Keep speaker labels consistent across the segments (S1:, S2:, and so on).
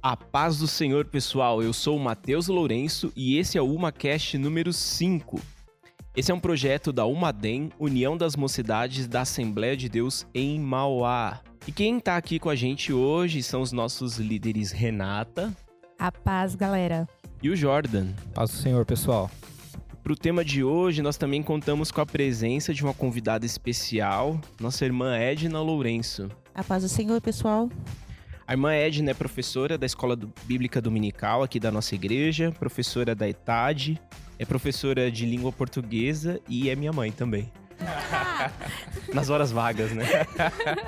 S1: A paz do Senhor, pessoal. Eu sou o Matheus Lourenço e esse é o UmaCast número 5. Esse é um projeto da Umadem, União das Mocidades da Assembleia de Deus em Mauá. E quem tá aqui com a gente hoje são os nossos líderes Renata.
S2: A paz, galera.
S1: E o Jordan.
S3: Paz do Senhor, pessoal.
S1: Para o tema de hoje, nós também contamos com a presença de uma convidada especial, nossa irmã Edna Lourenço.
S4: A paz do Senhor, pessoal.
S1: A irmã Edna é professora da Escola Bíblica Dominical aqui da nossa igreja, professora da ETAD, é professora de língua portuguesa e é minha mãe também. Nas horas vagas, né?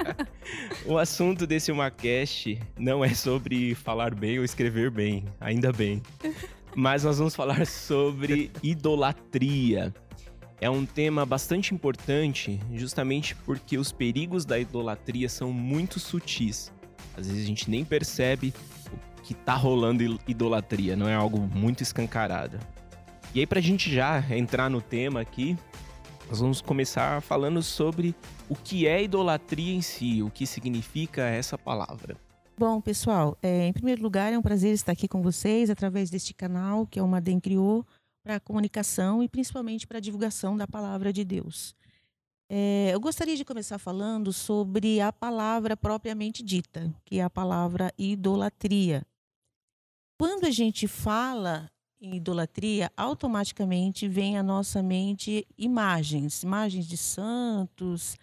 S1: o assunto desse UmaCast não é sobre falar bem ou escrever bem, ainda bem. Mas nós vamos falar sobre idolatria. É um tema bastante importante, justamente porque os perigos da idolatria são muito sutis. Às vezes a gente nem percebe o que tá rolando idolatria, não é algo muito escancarado. E aí, pra gente já entrar no tema aqui, nós vamos começar falando sobre o que é idolatria em si, o que significa essa palavra.
S4: Bom, pessoal, é, em primeiro lugar, é um prazer estar aqui com vocês através deste canal que a Umadem criou para comunicação e principalmente para divulgação da palavra de Deus. É, eu gostaria de começar falando sobre a palavra propriamente dita, que é a palavra idolatria. Quando a gente fala em idolatria, automaticamente vem à nossa mente imagens, imagens de santos,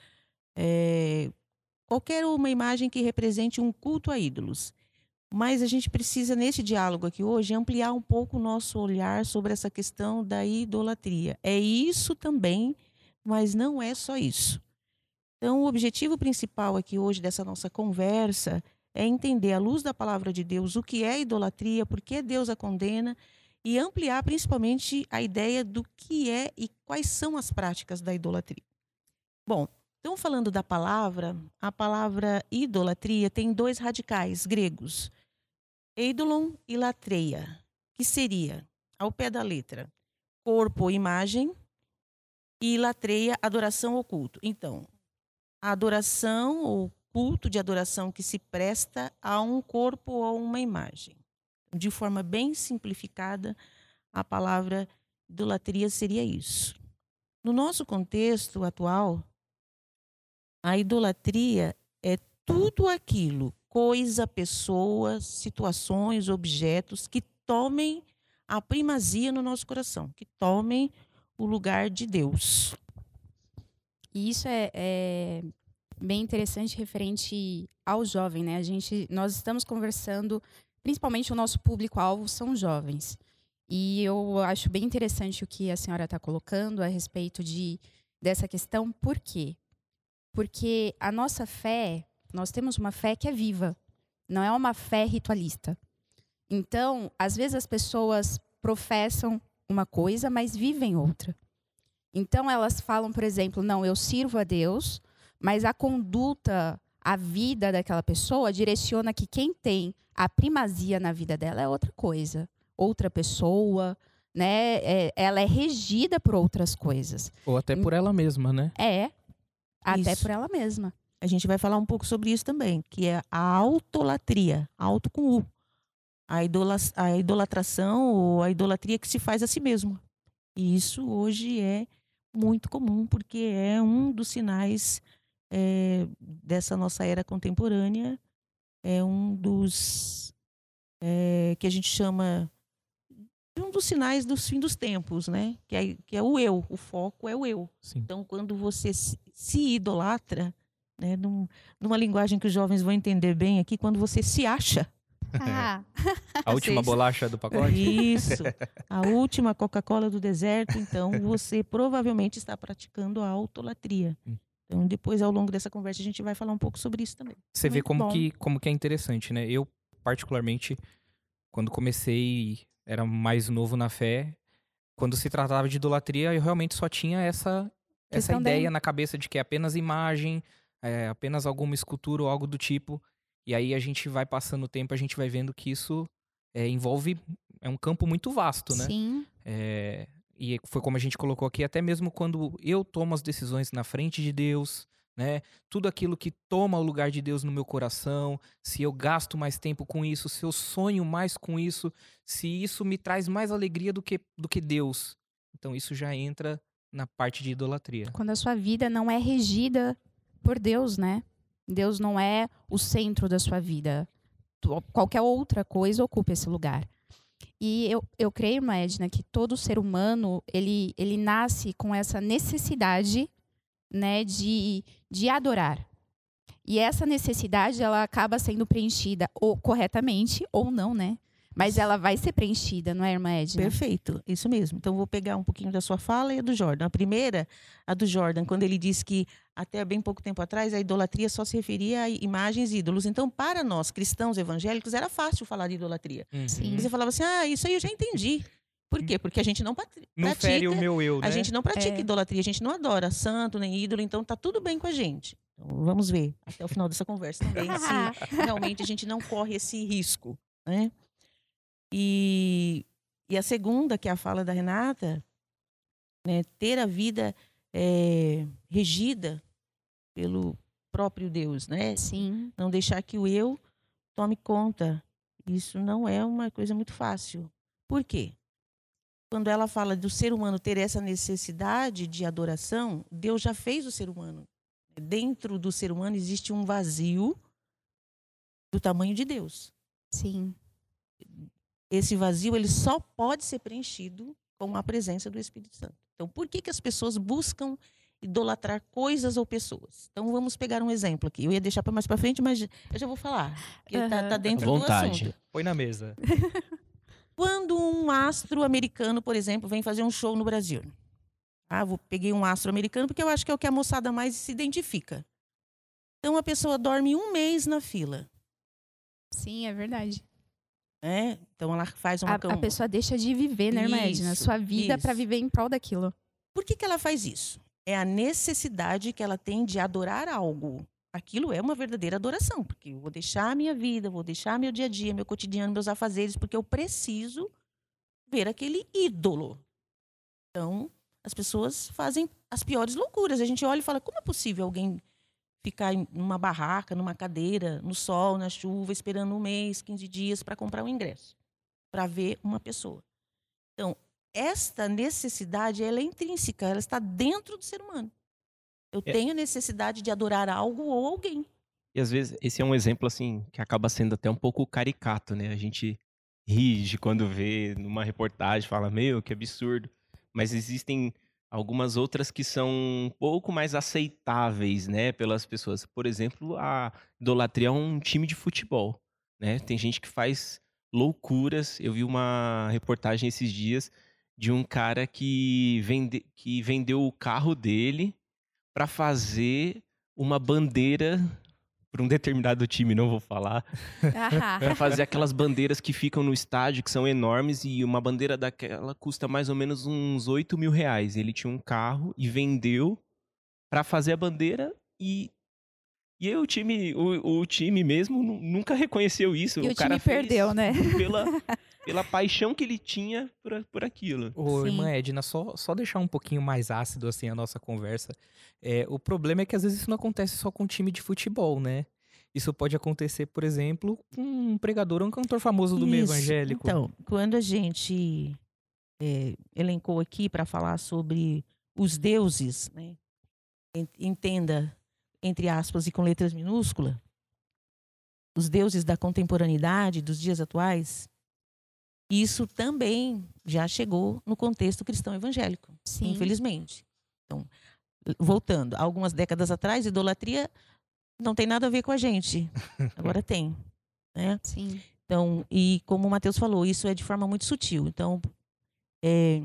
S4: é, qualquer uma imagem que represente um culto a ídolos. Mas a gente precisa, nesse diálogo aqui hoje, ampliar um pouco o nosso olhar sobre essa questão da idolatria. É isso também mas não é só isso. Então, o objetivo principal aqui hoje dessa nossa conversa é entender, à luz da palavra de Deus, o que é idolatria, por que Deus a condena e ampliar principalmente a ideia do que é e quais são as práticas da idolatria. Bom, então falando da palavra, a palavra idolatria tem dois radicais gregos, eidolon e latreia, que seria, ao pé da letra, corpo ou imagem, e latreia adoração ou culto. Então, a adoração ou culto de adoração que se presta a um corpo ou uma imagem. De forma bem simplificada, a palavra idolatria seria isso. No nosso contexto atual, a idolatria é tudo aquilo, coisa, pessoas, situações, objetos que tomem a primazia no nosso coração, que tomem o lugar de Deus.
S2: E isso é, é, bem interessante referente ao jovem, né? A gente, nós estamos conversando, principalmente o nosso público-alvo são jovens. E eu acho bem interessante o que a senhora está colocando a respeito de dessa questão. Por quê? Porque a nossa fé, nós temos uma fé que é viva, não é uma fé ritualista. Então, às vezes as pessoas professam uma coisa, mas vivem outra. Então elas falam, por exemplo, não, eu sirvo a Deus, mas a conduta, a vida daquela pessoa direciona que quem tem a primazia na vida dela é outra coisa, outra pessoa, né? É, ela é regida por outras coisas.
S3: Ou até por ela mesma, né?
S2: É, até isso. por ela mesma.
S4: A gente vai falar um pouco sobre isso também, que é a autolatria, auto com U a, idola, a idolatração ou a idolatria que se faz a si mesmo. E isso hoje é muito comum, porque é um dos sinais é, dessa nossa era contemporânea, é um dos é, que a gente chama um dos sinais dos fim dos tempos, né? Que é, que é o eu, o foco é o eu. Sim. Então, quando você se, se idolatra, né, num, numa linguagem que os jovens vão entender bem aqui, quando você se acha
S3: ah. a última bolacha do pacote?
S4: Isso. A última Coca-Cola do deserto. Então, você provavelmente está praticando a autolatria. Hum. Então, depois, ao longo dessa conversa, a gente vai falar um pouco sobre isso também.
S3: Você Muito vê como que, como que é interessante, né? Eu, particularmente, quando comecei, era mais novo na fé. Quando se tratava de idolatria, eu realmente só tinha essa, essa ideia na cabeça de que é apenas imagem, é apenas alguma escultura ou algo do tipo. E aí a gente vai passando o tempo, a gente vai vendo que isso é, envolve. É um campo muito vasto, né?
S2: Sim.
S3: É, e foi como a gente colocou aqui, até mesmo quando eu tomo as decisões na frente de Deus, né? Tudo aquilo que toma o lugar de Deus no meu coração, se eu gasto mais tempo com isso, se eu sonho mais com isso, se isso me traz mais alegria do que, do que Deus. Então isso já entra na parte de idolatria.
S2: Quando a sua vida não é regida por Deus, né? Deus não é o centro da sua vida. Qualquer outra coisa ocupa esse lugar. E eu, eu creio, Edna, que todo ser humano, ele, ele nasce com essa necessidade né, de, de adorar. E essa necessidade, ela acaba sendo preenchida ou corretamente ou não, né? Mas ela vai ser preenchida, não é, irmã Edna?
S4: Perfeito, isso mesmo. Então, vou pegar um pouquinho da sua fala e a do Jordan. A primeira, a do Jordan, quando ele disse que até bem pouco tempo atrás a idolatria só se referia a imagens e ídolos. Então, para nós, cristãos evangélicos, era fácil falar de idolatria.
S3: Uhum.
S2: Sim.
S4: Você falava assim, ah, isso aí eu já entendi. Por quê? Porque a gente não pratica.
S3: Não fere o meu eu, né?
S4: A gente não pratica
S2: É.
S4: idolatria, a gente não adora santo nem ídolo, então tá tudo bem com a gente. Então, vamos ver até o final dessa conversa também se realmente a gente não corre esse risco, né? E, e a segunda, que é a fala da Renata, né, ter a vida é, regida pelo próprio Deus, né?
S2: Sim.
S4: Não deixar que o eu tome conta. Isso não é uma coisa muito fácil. Por quê? Quando ela fala do ser humano ter essa necessidade de adoração, Deus já fez o ser humano. Dentro do ser humano existe um vazio do tamanho de Deus.
S2: Sim.
S4: Esse vazio ele só pode ser preenchido com a presença do Espírito Santo. Então, por que, que as pessoas buscam idolatrar coisas ou pessoas? Então, vamos pegar um exemplo aqui. Eu ia deixar para mais para frente, mas eu já vou falar. Porque tá, tá
S2: Aham.
S4: dentro
S1: À
S4: do
S1: vontade.
S4: assunto.
S3: Põe na mesa.
S4: Quando um astro americano, por exemplo, vem fazer um show no Brasil. Ah, vou, peguei um astro americano porque eu acho que é o que a moçada mais se identifica. Então a pessoa dorme um mês na fila.
S2: Sim, é verdade.
S4: Né? Então ela faz uma
S2: A, a pessoa deixa de viver, né, irmã Edna? Sua vida para viver em prol daquilo.
S4: Por que, que ela faz isso? É a necessidade que ela tem de adorar algo. Aquilo é uma verdadeira adoração, porque eu vou deixar a minha vida, vou deixar meu dia a dia, meu cotidiano, meus afazeres, porque eu preciso ver aquele ídolo. Então, as pessoas fazem as piores loucuras. A gente olha e fala: como é possível alguém ficar em numa barraca, numa cadeira, no sol, na chuva, esperando um mês, 15 dias para comprar um ingresso, para ver uma pessoa? Então, esta necessidade ela é intrínseca, ela está dentro do ser humano. Eu
S1: É.
S4: tenho necessidade de adorar algo ou alguém.
S1: E às vezes esse é um exemplo assim que acaba sendo até um pouco caricato, né? A gente ri quando vê numa reportagem, fala, meu, que absurdo. Mas existem algumas outras que são um pouco mais aceitáveis, né, pelas pessoas. Por exemplo, a idolatria a um time de futebol, né? Tem gente que faz loucuras. Eu vi uma reportagem esses dias de um cara que, vende, que vendeu o carro dele para fazer uma bandeira para um determinado time, não vou falar, para fazer aquelas bandeiras que ficam no estádio, que são enormes, e uma bandeira daquela custa mais ou menos uns 8 mil reais. Ele tinha um carro e vendeu para fazer a bandeira e. E aí o time, o, o time mesmo nu- nunca reconheceu isso.
S2: E o
S1: cara
S2: time perdeu, né?
S1: Pela, pela paixão que ele tinha por, por aquilo.
S3: Ô,
S2: Sim.
S3: irmã Edna, só, só deixar um pouquinho mais ácido assim a nossa conversa. É, o problema é que às vezes isso não acontece só com time de futebol, né? Isso pode acontecer, por exemplo, com um pregador ou um cantor famoso do meio
S4: Isso.
S3: evangélico.
S4: Então, quando a gente é, elencou aqui para falar sobre os deuses, né? En- entenda, entre aspas e com letras minúsculas, os deuses da contemporaneidade, dos dias atuais, isso também já chegou no contexto cristão evangélico,
S2: Sim.
S4: infelizmente. Então, voltando, algumas décadas atrás, idolatria não tem nada a ver com a gente. Agora tem, né?
S2: Sim.
S4: Então, e como o Matheus falou, isso é de forma muito sutil. Então, é,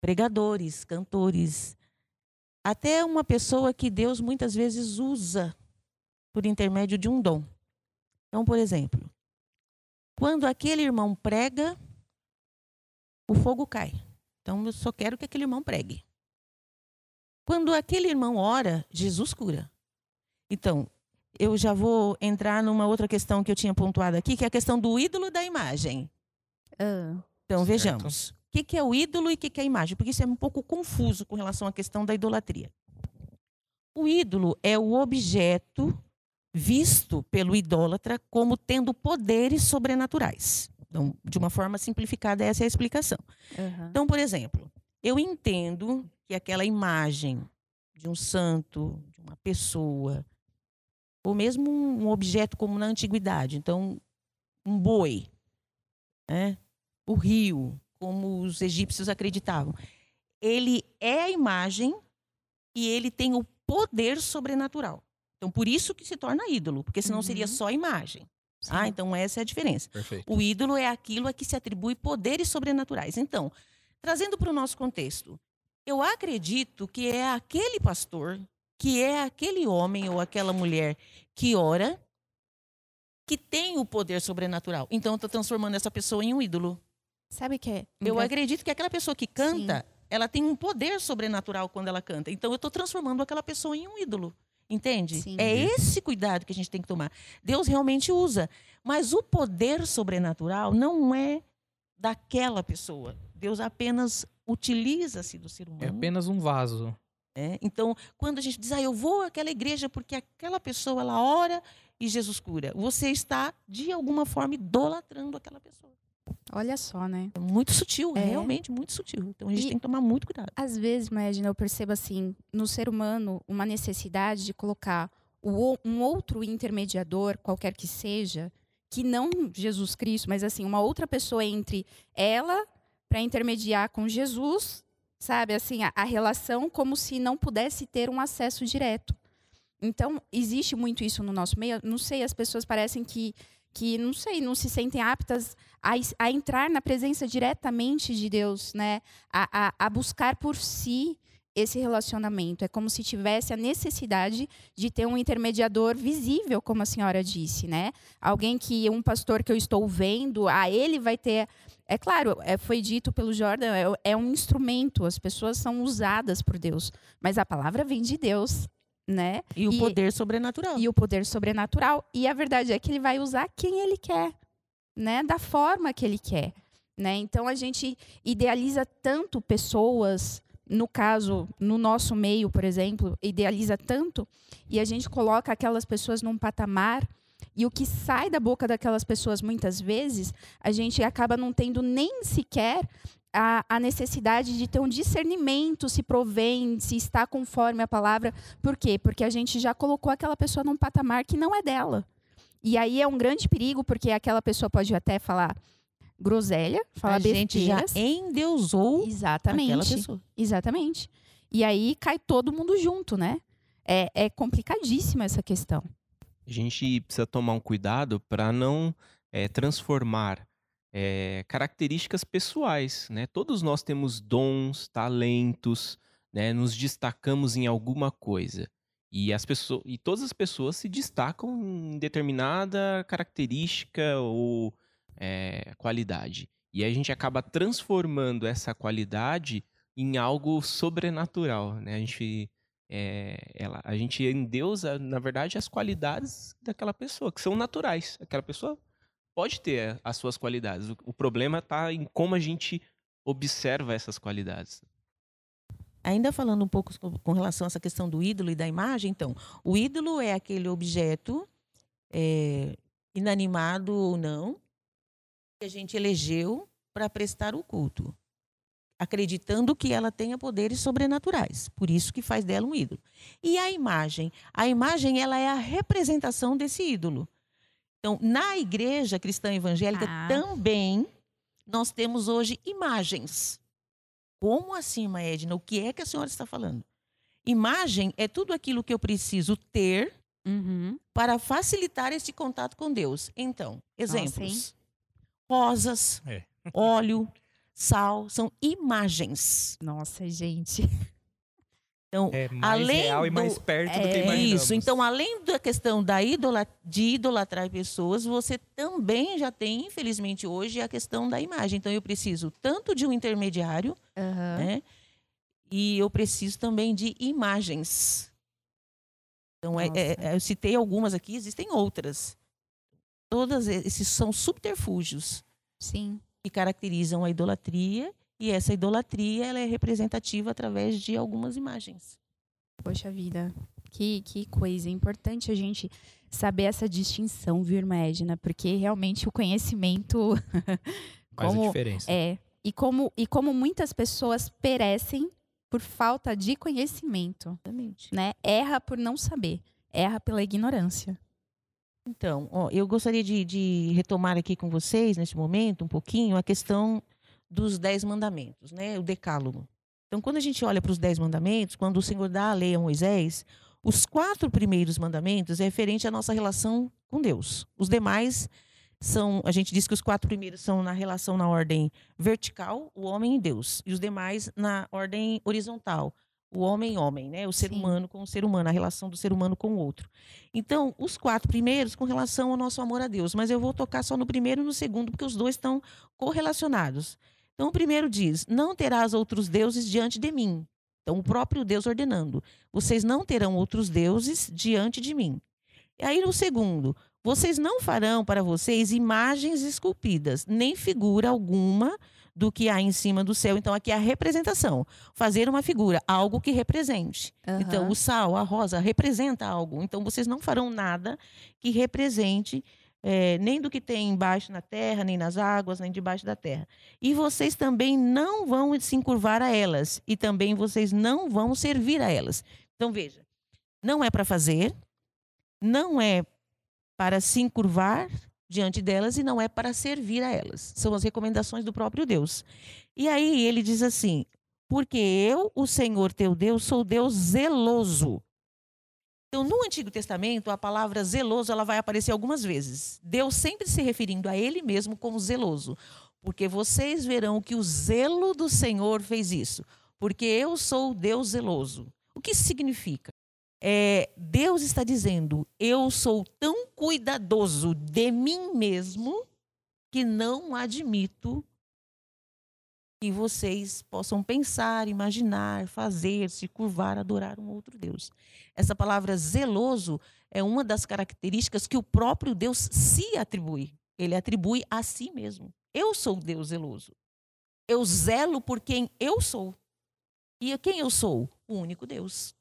S4: pregadores, cantores, até uma pessoa que Deus muitas vezes usa por intermédio de um dom. Então, por exemplo, quando aquele irmão prega, o fogo cai. Então, eu só quero que aquele irmão pregue. Quando aquele irmão ora, Jesus cura. Então, eu já vou entrar numa outra questão que eu tinha pontuado aqui, que é a questão do ídolo e da imagem.
S2: Ah,
S4: Então,
S3: Certo.
S4: vejamos. O que, que é o ídolo e o que, que é a imagem? Porque isso é um pouco confuso com relação à questão da idolatria. O ídolo é o objeto visto pelo idólatra como tendo poderes sobrenaturais. Então, de uma forma simplificada, essa é a explicação.
S2: Uhum.
S4: Então, por exemplo, eu entendo que aquela imagem de um santo, de uma pessoa, ou mesmo um objeto como na antiguidade, então um boi, né? o rio, como os egípcios acreditavam, ele é a imagem e ele tem o poder sobrenatural. Então, por isso que se torna ídolo, porque senão uhum. seria só imagem. Ah, então essa é a diferença.
S3: Perfeito.
S4: O ídolo é aquilo a que se atribui poderes sobrenaturais. Então, trazendo para o nosso contexto, eu acredito que é aquele pastor, que é aquele homem ou aquela mulher que ora, que tem o poder sobrenatural. Então, eu estou transformando essa pessoa em um ídolo.
S2: Sabe que é?
S4: Eu acredito que aquela pessoa que canta, Sim. ela tem um poder sobrenatural quando ela canta. Então, eu estou transformando aquela pessoa em um ídolo. Entende? Sim. É esse cuidado que a gente tem que tomar. Deus realmente usa. Mas o poder sobrenatural não é daquela pessoa. Deus apenas utiliza-se do ser humano.
S3: É apenas um vaso.
S4: É? Então, quando a gente diz, ah, eu vou àquela igreja porque aquela pessoa ela ora e Jesus cura, você está, de alguma forma, idolatrando aquela pessoa.
S2: Olha só, né?
S4: Muito sutil, é. realmente muito sutil. Então a gente e, tem que tomar muito cuidado.
S2: Às vezes, imagina, eu percebo assim, no ser humano, uma necessidade de colocar o, um outro intermediador, qualquer que seja, que não Jesus Cristo, mas assim, uma outra pessoa entre ela para intermediar com Jesus, sabe? Assim, a, a relação como se não pudesse ter um acesso direto. Então, existe muito isso no nosso meio. Não sei, as pessoas parecem que que não sei, não se sentem aptas a, a entrar na presença diretamente de Deus, né? A, a, a, buscar por si esse relacionamento. É como se tivesse a necessidade de ter um intermediador visível, como a senhora disse, né? Alguém que um pastor que eu estou vendo, a ele vai ter é claro, é, foi dito pelo Jordan, é, é, um instrumento, as pessoas são usadas por Deus, mas a palavra vem de Deus né?
S4: E o e, poder sobrenatural.
S2: E o poder sobrenatural. E a verdade é que ele vai usar quem ele quer, né? Da forma que ele quer, né? Então a gente idealiza tanto pessoas, no caso, no nosso meio, por exemplo, idealiza tanto e a gente coloca aquelas pessoas num patamar e o que sai da boca daquelas pessoas muitas vezes, a gente acaba não tendo nem sequer a, a, necessidade de ter um discernimento se provém, se está conforme a palavra. Por quê? Porque a gente já colocou aquela pessoa num patamar que não é dela. E aí é um grande perigo, porque aquela pessoa pode até falar groselha, falar
S4: a gente já endeusou
S2: Exatamente.
S4: aquela pessoa.
S2: Exatamente. E aí cai todo mundo junto, né? É, é complicadíssima essa questão.
S1: A gente precisa tomar um cuidado para não é, transformar é, características pessoais, né? Todos nós temos dons, talentos, né? Nos destacamos em alguma coisa. E, as pessoas, e todas as pessoas se destacam em determinada característica ou é, qualidade. E a gente acaba transformando essa qualidade em algo sobrenatural, né? A gente, é, ela, a gente endeusa, na verdade, as qualidades daquela pessoa, que são naturais. Aquela pessoa pode ter as suas qualidades. O, o problema está em como a gente observa essas qualidades.
S4: Ainda falando um pouco com relação a essa questão do ídolo e da imagem, então, o ídolo é aquele objeto é, inanimado ou não que a gente elegeu para prestar o culto, acreditando que ela tenha poderes sobrenaturais. Por isso que faz dela um ídolo. E a imagem, a imagem ela é a representação desse ídolo. Então, na igreja cristã evangélica ah. também nós temos hoje imagens. Como assim, Maedna? O que é que a senhora está falando? Imagem é tudo aquilo que eu preciso ter uhum. para facilitar esse contato com Deus. Então, exemplos: rosas, é. óleo, sal, são imagens.
S2: Nossa, gente.
S3: Então, é mais além real e mais perto é, do que imaginamos.
S4: Isso. Então, além da questão da idolat de idolatrar pessoas, você também já tem, infelizmente, hoje, a questão da imagem. Então, eu preciso tanto de um intermediário, uhum. né? E eu preciso também de imagens. Então, é, é, é, eu citei algumas aqui, existem outras. Todas esses são subterfúgios.
S2: Sim.
S4: Que caracterizam a idolatria e essa idolatria ela é representativa através de algumas imagens.
S2: Poxa vida, Que, que coisa. É importante a gente saber essa distinção, viu, irmã Edna? Porque realmente o conhecimento.
S3: Faz
S2: como,
S3: a diferença.
S2: É. E como, e como muitas pessoas perecem por falta de conhecimento.
S4: Exatamente.
S2: Né? Erra por não saber. Erra pela ignorância.
S4: Então, ó, eu gostaria de, de, retomar aqui com vocês, neste momento, um pouquinho, a questão dos dez mandamentos, né? o decálogo. Então, quando a gente olha para os dez mandamentos, quando o Senhor dá a lei a Moisés, os quatro primeiros mandamentos é referente à nossa relação com Deus. Os demais são, a gente diz que os quatro primeiros são na relação na ordem vertical, o homem e Deus, e os demais na ordem horizontal, o homem homem, né? O ser Sim. humano com o ser humano, a relação do ser humano com o outro. Então, os quatro primeiros com relação ao nosso amor a Deus, mas eu vou tocar só no primeiro e no segundo porque os dois estão correlacionados. Então, o primeiro diz: "Não terás outros deuses diante de mim". Então, o próprio Deus ordenando: "Vocês não terão outros deuses diante de mim". E aí no segundo: "Vocês não farão para vocês imagens esculpidas, nem figura alguma do que há em cima do céu. Então, aqui é a representação. Fazer uma figura, algo que represente. Uhum. Então, o sal, a rosa, representa algo. Então, vocês não farão nada que represente é, nem do que tem embaixo na terra, nem nas águas, nem debaixo da terra. E vocês também não vão se encurvar a elas. E também vocês não vão servir a elas. Então, veja. Não é para fazer, não é para se encurvar diante delas e não é para servir a elas. São as recomendações do próprio Deus. E aí ele diz assim: Porque eu, o Senhor teu Deus, sou Deus zeloso. Então, no Antigo Testamento, a palavra zeloso ela vai aparecer algumas vezes. Deus sempre se referindo a ele mesmo como zeloso. Porque vocês verão que o zelo do Senhor fez isso. Porque eu sou Deus zeloso. O que isso significa? É, Deus está dizendo: eu sou tão cuidadoso de mim mesmo que não admito que vocês possam pensar, imaginar, fazer, se curvar, adorar um outro Deus. Essa palavra zeloso é uma das características que o próprio Deus se atribui. Ele atribui a si mesmo. Eu sou Deus zeloso. Eu zelo por quem eu sou. E quem eu sou? O único Deus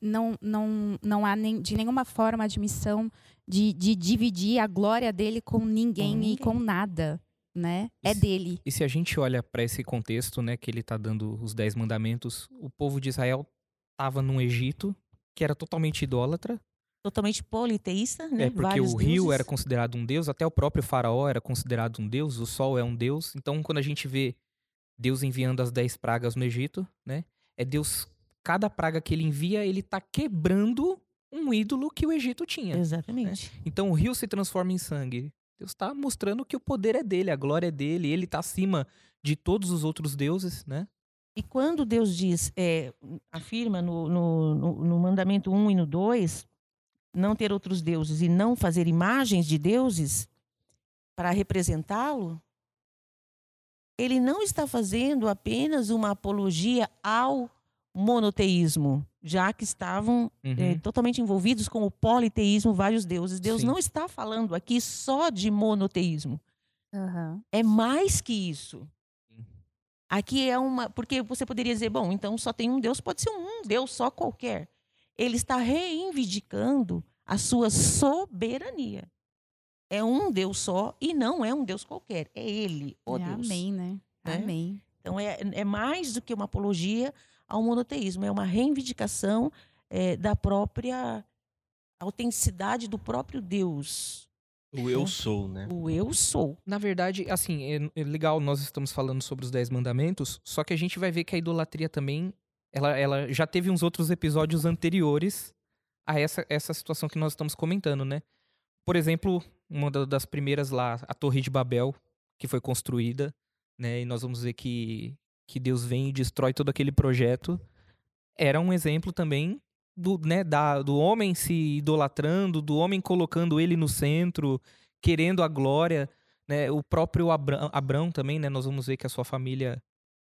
S2: não, não, não há nem, de nenhuma forma admissão de, de dividir a glória dele com ninguém, com ninguém. e com nada. Né? É dele.
S3: E se a gente olha para esse contexto, né, que ele está dando os dez mandamentos, o povo de Israel estava num Egito que era totalmente idólatra,
S4: totalmente politeísta, né?
S3: É porque
S4: Vários
S3: o rio era considerado um deus, até o próprio faraó era considerado um deus, o sol é um deus. Então, quando a gente vê Deus enviando as dez pragas no Egito, né? É Deus cada praga que ele envia, ele está quebrando um ídolo que o Egito tinha.
S4: Exatamente.
S3: Né? Então o rio se transforma em sangue. Deus está mostrando que o poder é dele, a glória é dele, ele está acima de todos os outros deuses, né?
S4: E quando Deus diz, é, afirma no, no, no, no mandamento 1 e no 2, não ter outros deuses e não fazer imagens de deuses para representá-lo, ele não está fazendo apenas uma apologia ao monoteísmo, já que estavam uhum. é, totalmente envolvidos com o politeísmo, vários deuses. Deus Sim. não está falando aqui só de monoteísmo. Uhum. É mais que isso. Aqui é uma. Porque você poderia dizer, bom, então só tem um Deus, pode ser um Deus só qualquer. Ele está reivindicando a sua soberania. É um Deus só e não é um Deus qualquer. É Ele, o é, Deus.
S2: Amém, né? né? Amém.
S4: Então é, é mais do que uma apologia ao monoteísmo, é uma reivindicação é, da própria autenticidade do próprio Deus.
S1: O eu sou, né?
S4: O eu sou.
S3: Na verdade, assim, é, é legal, nós estamos falando sobre os Dez Mandamentos, só que a gente vai ver que a idolatria também, ela, ela já teve uns outros episódios anteriores a essa, essa situação que nós estamos comentando, né? Por exemplo, uma das primeiras lá, a Torre de Babel, que foi construída, né? E nós vamos ver que que Deus vem e destrói todo aquele projeto, era um exemplo também do, né, da, do homem se idolatrando, do homem colocando ele no centro, querendo a glória. Né? O próprio Abrão, Abrão também, né? Nós vamos ver que a sua família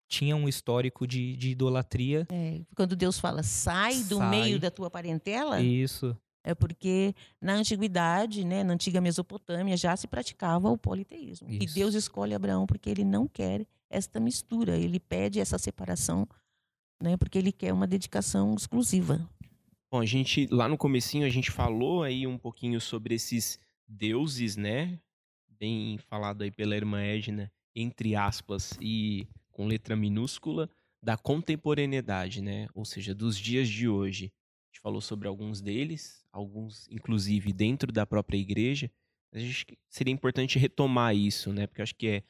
S3: tinha um histórico de, de idolatria.
S4: É, quando Deus fala, sai do sai. meio da tua parentela.
S3: Isso.
S4: É porque na antiguidade, né, na antiga Mesopotâmia, já se praticava o politeísmo. Isso. E Deus escolhe Abraão porque ele não quer esta mistura, ele pede essa separação, né, porque ele quer uma dedicação exclusiva.
S1: Bom, a gente lá no comecinho a gente falou aí um pouquinho sobre esses deuses, né? Bem falado aí pela irmã Edna, entre aspas e com letra minúscula, da contemporaneidade, né? Ou seja, dos dias de hoje. A gente falou sobre alguns deles, alguns inclusive dentro da própria igreja. A gente seria importante retomar isso, né? Porque acho que é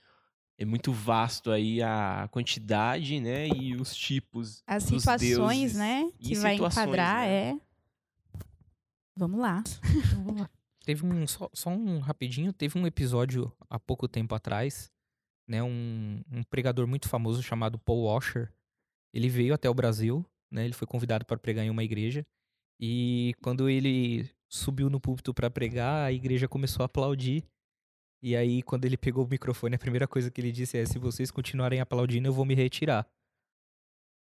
S1: é muito vasto aí a quantidade, né, e os tipos
S2: As
S1: dos
S2: situações,
S1: deuses
S2: né,
S1: e
S2: que vai enquadrar
S1: né?
S2: é... Vamos lá.
S4: Então, vamos lá.
S3: Teve um só, só um rapidinho, teve um episódio há pouco tempo atrás, né, um, um pregador muito famoso chamado Paul Washer. Ele veio até o Brasil, né, ele foi convidado para pregar em uma igreja e quando ele subiu no púlpito para pregar, a igreja começou a aplaudir. E aí quando ele pegou o microfone, a primeira coisa que ele disse é: "Se vocês continuarem aplaudindo, eu vou me retirar".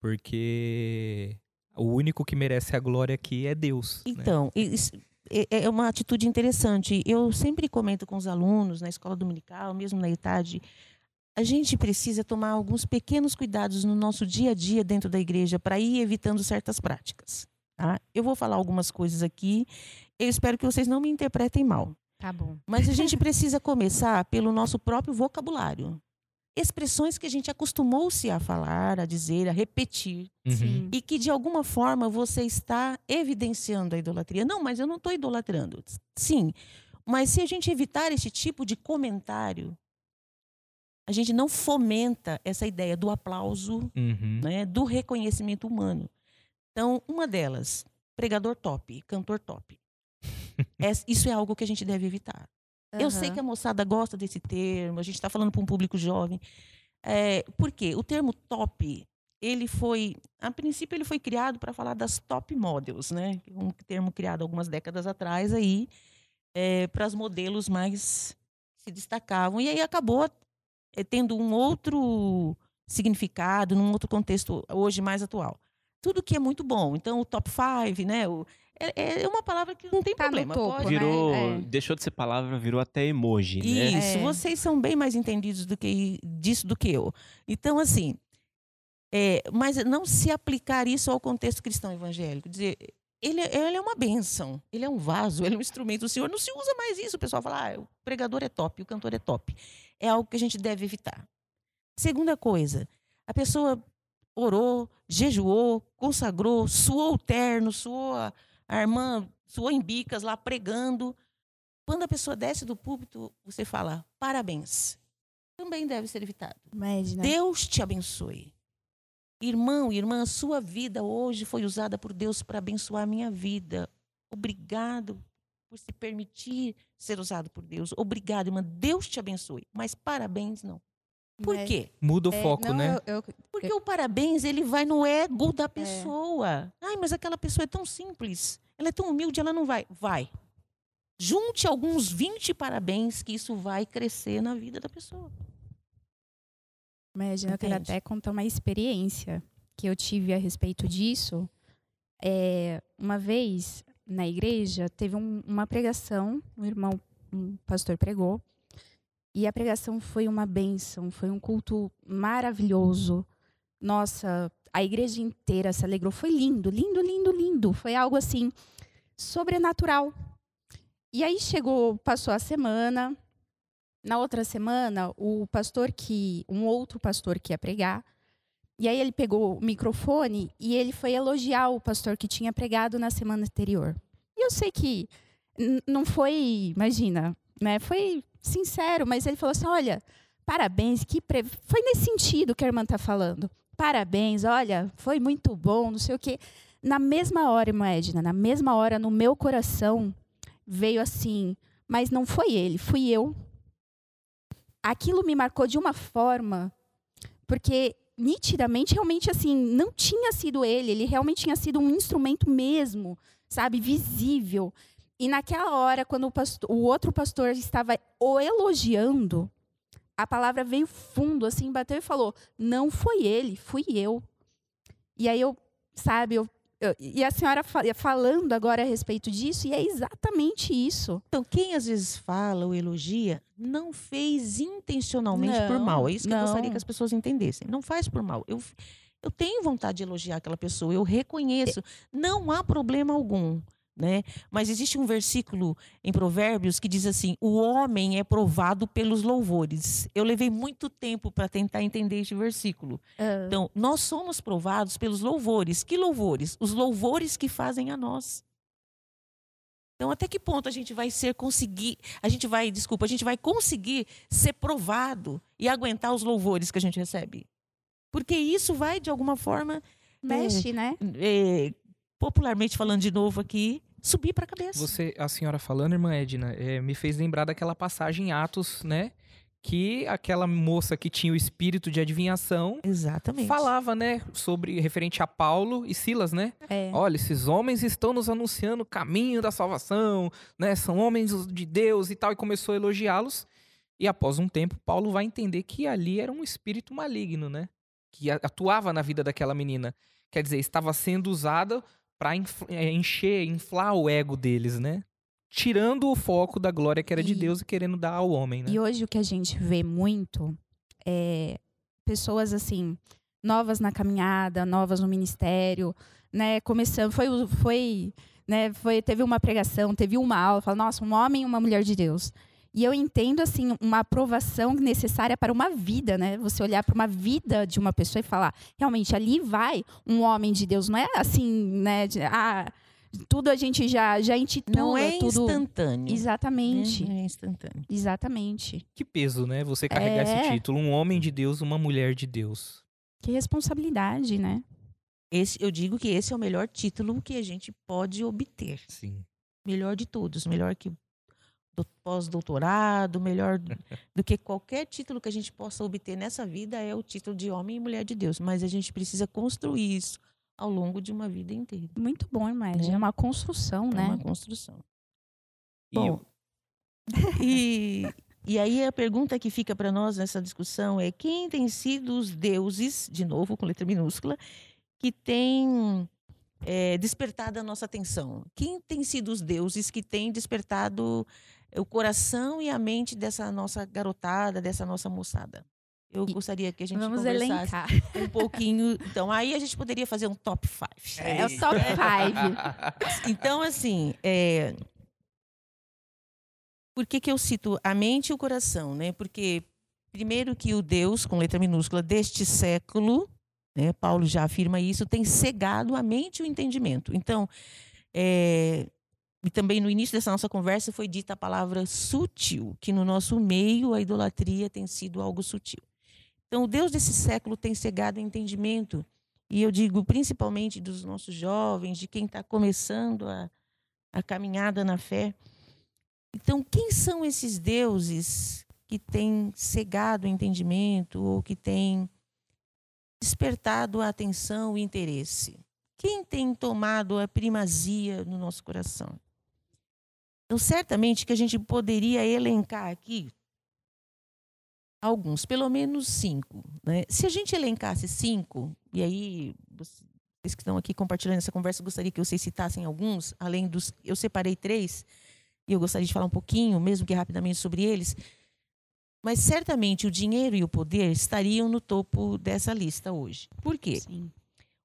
S3: Porque o único que merece a glória aqui é Deus, né?
S4: Então, isso é é uma atitude interessante. Eu sempre comento com os alunos na escola dominical, mesmo na ETAD, a gente precisa tomar alguns pequenos cuidados no nosso dia a dia dentro da igreja para ir evitando certas práticas. tá? Eu vou falar algumas coisas aqui. Eu espero que vocês não me interpretem mal.
S2: Tá bom.
S4: Mas a gente precisa começar pelo nosso próprio vocabulário. Expressões que a gente acostumou-se a falar, a dizer, a repetir
S3: Uhum.
S2: Sim.
S4: e que de alguma forma você está evidenciando a idolatria. Não, mas eu não estou idolatrando. Sim, mas se a gente evitar esse tipo de comentário, a gente não fomenta essa ideia do aplauso,
S3: Uhum.
S4: né, do reconhecimento humano. Então, uma delas, pregador top, cantor top. Es- Isso é algo que a gente deve evitar. Eu sei que a moçada gosta desse termo, a gente está falando para um público jovem. É, por quê? O termo top, ele foi, a princípio, ele foi criado para falar das top models, né? Um termo criado algumas décadas atrás aí, para as modelos mais se destacavam. E aí acabou eh, tendo um outro significado, num outro contexto hoje mais atual. Tudo que é muito bom. Então, o top five, né? O, é, é uma palavra que não tem
S2: Tá no
S4: problema.
S2: topo,
S4: pode-
S2: né?
S1: Virou,
S2: É.
S1: deixou de ser palavra, virou até emoji, né?
S4: Isso,
S2: É.
S4: vocês são bem mais entendidos do que disso do que eu. Então, assim, é, mas não se aplicar isso ao contexto cristão evangélico. Dizer, ele, é- ele é uma bênção, ele é um vaso, ele é um instrumento do Senhor. Não se usa mais isso. O pessoal fala, ah, o pregador é top, o cantor é top. É algo que a gente deve evitar. Segunda coisa, a pessoa orou, jejuou, consagrou, suou o terno, suou a, a irmã, suou em bicas lá pregando. Quando a pessoa desce do púlpito, você fala parabéns. Também deve ser evitado.
S2: Imagina.
S4: Deus te abençoe. Irmão, irmã, sua vida hoje foi usada por Deus para abençoar a minha vida. Obrigado por se permitir ser usado por Deus. Obrigado, irmã. Deus te abençoe. Mas parabéns, não. Por
S2: É,
S4: quê?
S3: Muda o
S2: é,
S3: foco,
S2: não,
S3: né?
S2: eu- eu-
S4: Porque o parabéns, ele vai no ego da pessoa. Ai, mas aquela pessoa é tão simples. Ela é tão humilde, ela não vai. Vai. Junte alguns 20 parabéns que isso vai crescer na vida da pessoa.
S2: Imagina, eu quero até contar uma experiência que eu tive a respeito disso. É, uma vez, na igreja, teve um- uma pregação, um irmão, um pastor pregou, e a pregação foi uma bênção, foi um culto maravilhoso. Nossa, a igreja inteira se alegrou, foi lindo, lindo, lindo, lindo. Foi algo assim, sobrenatural. E aí chegou, passou a semana, na outra semana, o pastor que. Um outro pastor que ia pregar. E aí ele pegou o microfone e ele foi elogiar o pastor que tinha pregado na semana anterior. E eu sei que não foi, imagina, né? Foi sincero, mas ele falou assim: olha, parabéns, que pre... foi nesse sentido que a irmã está falando. Parabéns, olha, foi muito bom, não sei o quê. Na mesma hora, irmã Edna, na mesma hora, no meu coração, veio assim, mas não foi ele, fui eu aquilo me marcou de uma forma, porque nitidamente, realmente, assim, não tinha sido ele, ele realmente tinha sido um instrumento mesmo, sabe, visível. E naquela hora, quando o, pastor- o outro pastor estava o elogiando, a palavra veio fundo, assim, bateu e falou: Não foi ele, fui eu. E aí eu, sabe, eu, eu- e a senhora fa- falando agora a respeito disso, e é exatamente isso.
S4: Então, quem às vezes fala ou elogia, não fez intencionalmente por
S2: Não,
S4: mal. É isso que eu gostaria
S2: não.
S4: que as pessoas entendessem. Não faz por mal. Eu, Eu tenho vontade de elogiar aquela pessoa, eu reconheço, não há problema algum. Né? Mas existe um versículo em Provérbios que diz assim: o homem é provado pelos louvores. Eu levei muito tempo para tentar entender este versículo.
S2: Ah,
S4: Então, nós somos provados pelos louvores. Que louvores? Os louvores que fazem a nós. Então, até que ponto a gente vai ser conseguir, a gente vai, desculpa, a gente vai conseguir ser provado e aguentar os louvores que a gente recebe? Porque isso vai, de alguma forma,
S2: mexe, né?
S4: é, popularmente falando de novo aqui, subir para a cabeça.
S3: Você, a senhora falando, irmã Edna, eh, me fez lembrar daquela passagem em Atos, né? Que aquela moça que tinha o espírito de adivinhação
S4: Exatamente.
S3: falava, né? Sobre, referente a Paulo e Silas, né?
S2: É.
S3: Olha, esses homens estão nos anunciando o caminho da salvação, né? São homens de Deus e tal, e começou a elogiá-los. E após um tempo, Paulo vai entender que ali era um espírito maligno, né? Que atuava na vida daquela menina. Quer dizer, estava sendo usada para encher, inflar o ego deles, né? Tirando o foco da glória que era de
S2: E-
S3: Deus e querendo dar ao homem, né?
S2: E hoje o que a gente vê muito é pessoas assim, novas na caminhada, novas no ministério, né? Começando, foi, foi, né? Foi, teve uma pregação, teve uma aula, fala, nossa, um homem e uma mulher de Deus. E eu entendo assim uma aprovação necessária para uma vida, né? Você olhar para uma vida de uma pessoa e falar, realmente ali vai um homem de Deus, não é assim, né? de- ah, tudo a gente já já intitula
S4: Não é
S2: tudo
S4: instantâneo.
S2: exatamente,
S4: né? Não é instantâneo.
S2: exatamente.
S3: Que peso, né? Você carregar
S2: É.
S3: esse título. Um homem de Deus, uma mulher de Deus.
S2: Que responsabilidade, né?
S4: Esse, eu digo que esse é o melhor título que a gente pode obter.
S3: Sim.
S4: Melhor de todos. Melhor que pós-doutorado, melhor do, que qualquer título que a gente possa obter nessa vida é o título de homem e mulher de Deus. Mas a gente precisa construir isso ao longo de uma vida inteira.
S2: Muito bom, irmã. Edna.
S4: Né?
S2: É uma construção,
S4: É
S2: né?
S4: uma construção.
S1: E
S4: Bom, e, e aí a pergunta que fica para nós nessa discussão é quem tem sido os deuses, de novo com letra minúscula, que tem é, despertado a nossa atenção? Quem tem sido os deuses que têm despertado o coração e a mente dessa nossa garotada, dessa nossa moçada? Eu gostaria que a gente
S2: Vamos
S4: conversasse
S2: elencar.
S4: um pouquinho. Então, aí a gente poderia fazer um top five.
S2: É o top 5.
S4: Então, assim, é... por que, que eu cito a mente e o coração? Né? Porque, primeiro, que o Deus, com letra minúscula, deste século, né, Paulo já afirma isso, tem cegado a mente e o entendimento. Então, é... e também no início dessa nossa conversa foi dita a palavra sutil, que no nosso meio a idolatria tem sido algo sutil. Então, o Deus desse século tem cegado o entendimento e eu digo principalmente dos nossos jovens, de quem está começando a, a caminhada na fé. Então, quem são esses deuses que têm cegado o entendimento ou que têm despertado a atenção e interesse? Quem tem tomado a primazia no nosso coração? Então, certamente que a gente poderia elencar aqui alguns, pelo menos cinco. Né? Se a gente elencasse cinco, e aí vocês que estão aqui compartilhando essa conversa, gostaria que vocês citassem alguns, além dos. Eu separei três, e eu gostaria de falar um pouquinho, mesmo que rapidamente, sobre eles. Mas certamente o dinheiro e o poder estariam no topo dessa lista hoje. Por quê?
S2: Sim.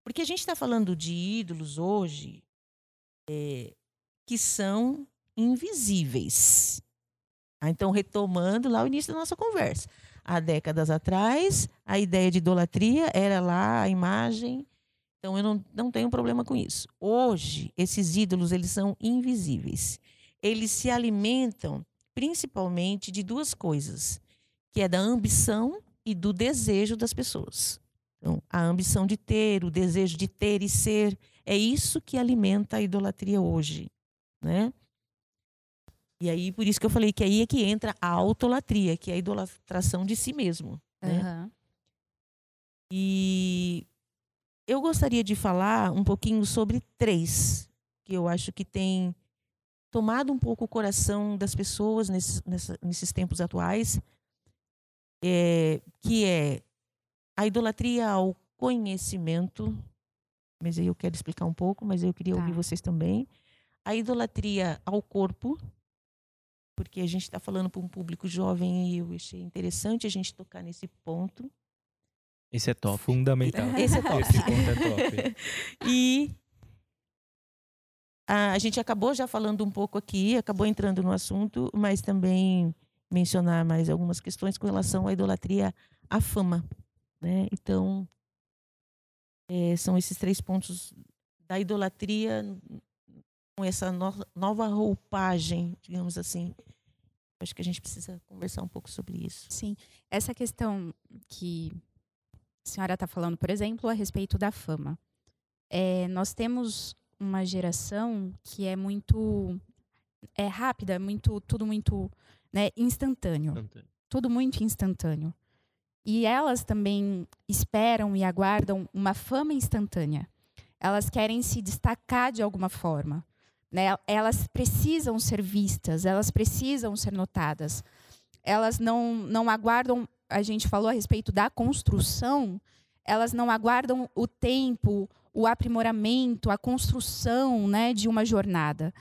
S4: Porque a gente está falando de ídolos hoje é, que são invisíveis. Ah, então, retomando lá o início da nossa conversa. Há décadas atrás, a ideia de idolatria era lá a imagem. Então, eu não, não tenho problema com isso. Hoje, esses ídolos eles são invisíveis. Eles se alimentam principalmente de duas coisas, que é da ambição e do desejo das pessoas. Então, a ambição de ter, o desejo de ter e ser, é isso que alimenta a idolatria hoje, né? E aí, por isso que eu falei que aí é que entra a autolatria, que é a idolatração de si mesmo. Né?
S2: Aham.
S4: E eu gostaria de falar um pouquinho sobre três, que eu acho que tem tomado um pouco o coração das pessoas nesses, nessa- nesses tempos atuais, é, que é a idolatria ao conhecimento, mas aí eu quero explicar um pouco, mas eu queria
S2: Tá.
S4: ouvir vocês também. A idolatria ao corpo, porque a gente está falando para um público jovem e eu achei interessante a gente tocar nesse ponto.
S1: Esse é top.
S3: Fundamental.
S4: Esse é top.
S3: Esse ponto é top.
S4: E a, a gente acabou já falando um pouco aqui, acabou entrando no assunto, mas também mencionar mais algumas questões com relação à idolatria à fama. Né? Então, é, são esses três pontos da idolatria com essa no, nova roupagem, digamos assim. Acho que a gente precisa conversar um pouco sobre isso.
S2: Sim, essa questão que a senhora está falando, por exemplo, a respeito da fama. É, nós temos uma geração que é muito é rápida, muito tudo muito né, instantâneo, instantâneo, tudo muito instantâneo. E elas também esperam e aguardam uma fama instantânea. Elas querem se destacar de alguma forma. Né? Elas precisam ser vistas, elas precisam ser notadas. Elas não, não aguardam, a gente falou a respeito da construção, elas não aguardam o tempo, o aprimoramento, a construção né, de uma jornada.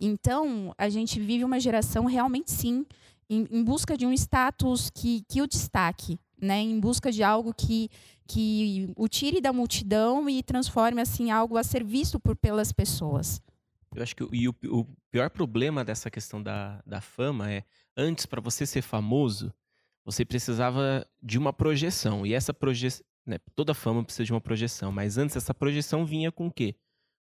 S2: Então, a gente vive uma geração realmente, sim, em, em busca de um status que, que o destaque, né, em busca de algo que, que o tire da multidão e transforme assim algo a ser visto por, pelas pessoas.
S1: Eu acho que o, o, o pior problema dessa questão da, da fama é, antes, para você ser famoso, você precisava de uma projeção. E essa projeção, né, toda fama precisa de uma projeção, mas antes essa projeção vinha com o quê?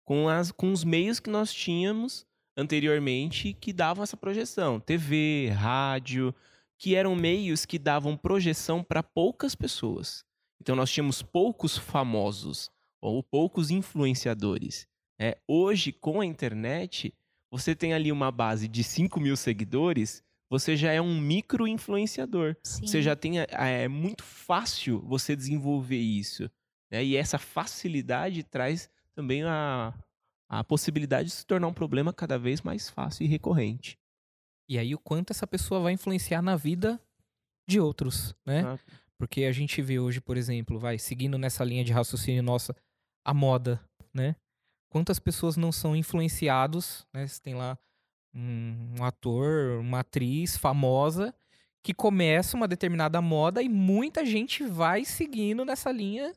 S1: Com, as, com os meios que nós tínhamos anteriormente que davam essa projeção. TV, rádio, que eram meios que davam projeção para poucas pessoas. Então nós tínhamos poucos famosos ou poucos influenciadores. É, hoje, com a internet, você tem ali uma base de 5 mil seguidores você já é um micro influenciador. Sim. Você já tem. É, muito fácil você desenvolver isso. Né? E essa facilidade traz também a, a possibilidade de se tornar um problema cada vez mais fácil e recorrente.
S3: E aí, o quanto essa pessoa vai influenciar na vida de outros, né? Ah. Porque a gente vê hoje, por exemplo, vai seguindo nessa linha de raciocínio nossa, a moda, né? Quantas pessoas não são influenciados, né? Você tem lá um, ator, uma atriz famosa que começa uma determinada moda e muita gente vai seguindo nessa linha,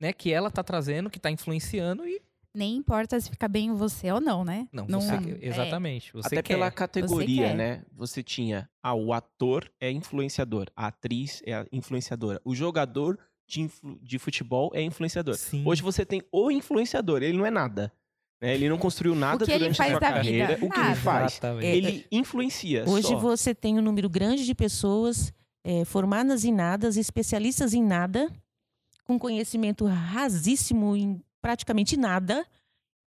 S3: né, que ela tá trazendo, que tá influenciando e
S2: nem importa se fica bem você ou não, né?
S3: Não, não você, é. exatamente. Você
S1: Até
S3: quer.
S1: pela categoria, você né? Você tinha, ah, o ator é influenciador, a atriz é influenciadora, o jogador de, de futebol é influenciador. Sim. Hoje você tem o influenciador, ele não é nada. Né? Ele não construiu nada durante a sua carreira. Vida? O que nada. ele faz? Exatamente. Ele influencia.
S4: Hoje
S1: só.
S4: você tem um número grande de pessoas é, formadas em nada, especialistas em nada, com conhecimento rasíssimo em praticamente nada,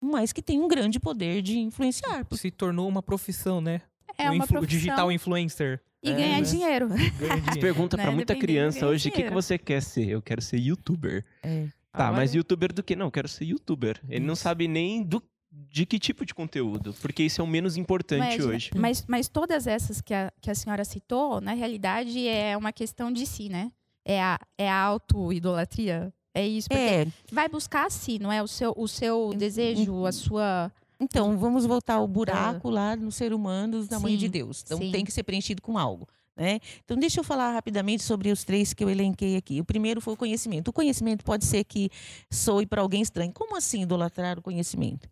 S4: mas que tem um grande poder de influenciar.
S3: Se tornou uma profissão, né?
S2: É o uma profissão.
S3: digital influencer.
S2: E é, ganhar né? dinheiro.
S1: Você pergunta né? para muita criança hoje o que, que você quer ser. Eu quero ser youtuber. É. Tá, Agora... mas youtuber do que? Não, eu quero ser youtuber. Ele não sabe nem do de que tipo de conteúdo? Porque isso é o menos importante mas, hoje.
S2: Mas, mas todas essas que a, que a senhora citou, na realidade, é uma questão de si, né? É a, é a auto-idolatria. É isso. Porque é. vai buscar a si, não é? O seu, o seu desejo, a sua.
S4: Então, vamos voltar ao buraco ah. lá no ser humano, do tamanho sim, de Deus. Então, sim. tem que ser preenchido com algo. Né? Então, deixa eu falar rapidamente sobre os três que eu elenquei aqui. O primeiro foi o conhecimento. O conhecimento pode ser que soe para alguém estranho. Como assim idolatrar o conhecimento?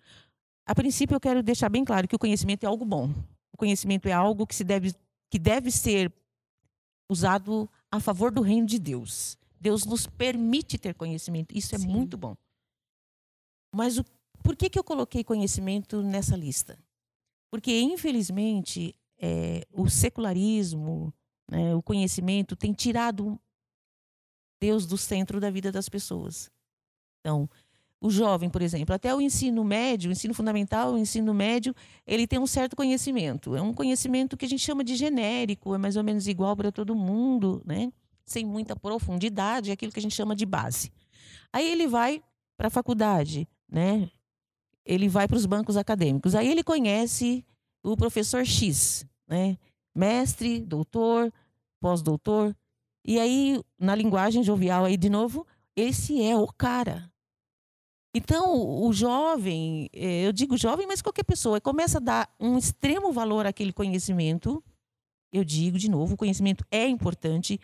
S4: A princípio, eu quero deixar bem claro que o conhecimento é algo bom. O conhecimento é algo que, se deve, que deve ser usado a favor do reino de Deus. Deus nos permite ter conhecimento. Isso é Sim. muito bom. Mas o, por que, que eu coloquei conhecimento nessa lista? Porque, infelizmente, é, o secularismo, né, o conhecimento tem tirado Deus do centro da vida das pessoas. Então, o jovem, por exemplo, até o ensino médio, o ensino fundamental, o ensino médio, ele tem um certo conhecimento. É um conhecimento que a gente chama de genérico, é mais ou menos igual para todo mundo, né? Sem muita profundidade, é aquilo que a gente chama de base. Aí ele vai para a faculdade, né? Ele vai para os bancos acadêmicos. Aí ele conhece o professor X, né? Mestre, doutor, pós-doutor. E aí, na linguagem jovial aí de novo, esse é o cara. Então, o jovem, eh, eu digo jovem, mas qualquer pessoa, começa a dar um extremo valor àquele conhecimento. Eu digo de novo, o conhecimento é importante,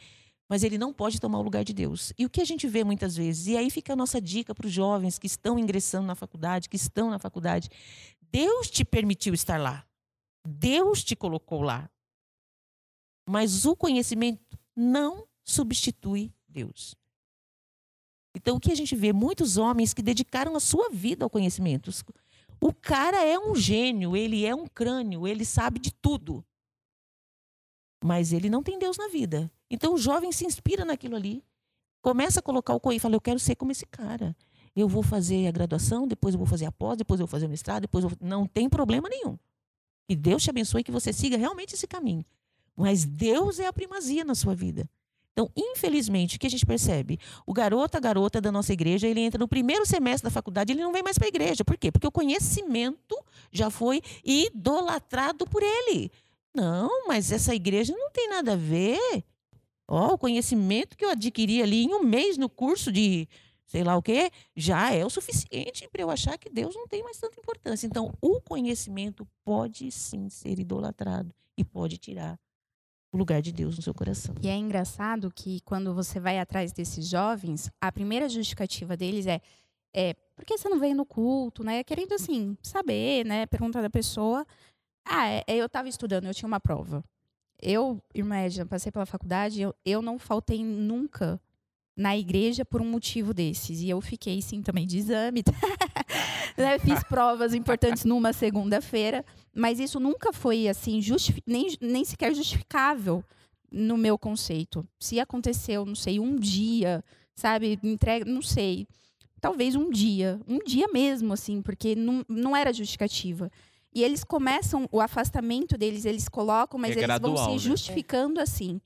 S4: mas ele não pode tomar o lugar de Deus. E o que a gente vê muitas vezes, e aí fica a nossa dica para os jovens que estão ingressando na faculdade, que estão na faculdade: Deus te permitiu estar lá. Deus te colocou lá. Mas o conhecimento não substitui Deus. Então, o que a gente vê? Muitos homens que dedicaram a sua vida ao conhecimento. O cara é um gênio, ele é um crânio, ele sabe de tudo. Mas ele não tem Deus na vida. Então, o jovem se inspira naquilo ali. Começa a colocar o coelho e fala: Eu quero ser como esse cara. Eu vou fazer a graduação, depois eu vou fazer a pós, depois eu vou fazer o mestrado, depois eu vou... Não tem problema nenhum. Que Deus te abençoe que você siga realmente esse caminho. Mas Deus é a primazia na sua vida. Então, infelizmente, o que a gente percebe? O garoto, a garota da nossa igreja, ele entra no primeiro semestre da faculdade, ele não vem mais para a igreja. Por quê? Porque o conhecimento já foi idolatrado por ele. Não, mas essa igreja não tem nada a ver. Ó, o conhecimento que eu adquiri ali em um mês no curso de sei lá o quê, já é o suficiente para eu achar que Deus não tem mais tanta importância. Então, o conhecimento pode sim ser idolatrado e pode tirar o lugar de Deus no seu coração.
S2: E é engraçado que quando você vai atrás desses jovens, a primeira justificativa deles é, é por que você não veio no culto, né? Querendo assim, saber, né? Perguntar da pessoa. Ah, é, eu estava estudando, eu tinha uma prova. Eu, irmã Edna, passei pela faculdade, eu, eu não faltei nunca na igreja por um motivo desses. E eu fiquei, sim, também de exame. né? Fiz provas importantes numa segunda-feira. Mas isso nunca foi assim, nem, nem sequer justificável no meu conceito. Se aconteceu, não sei, um dia, sabe, entrega, não sei. Talvez um dia, um dia mesmo, assim, porque não, não era justificativa. E eles começam, o afastamento deles, eles colocam, mas é eles gradual, vão se né? justificando assim.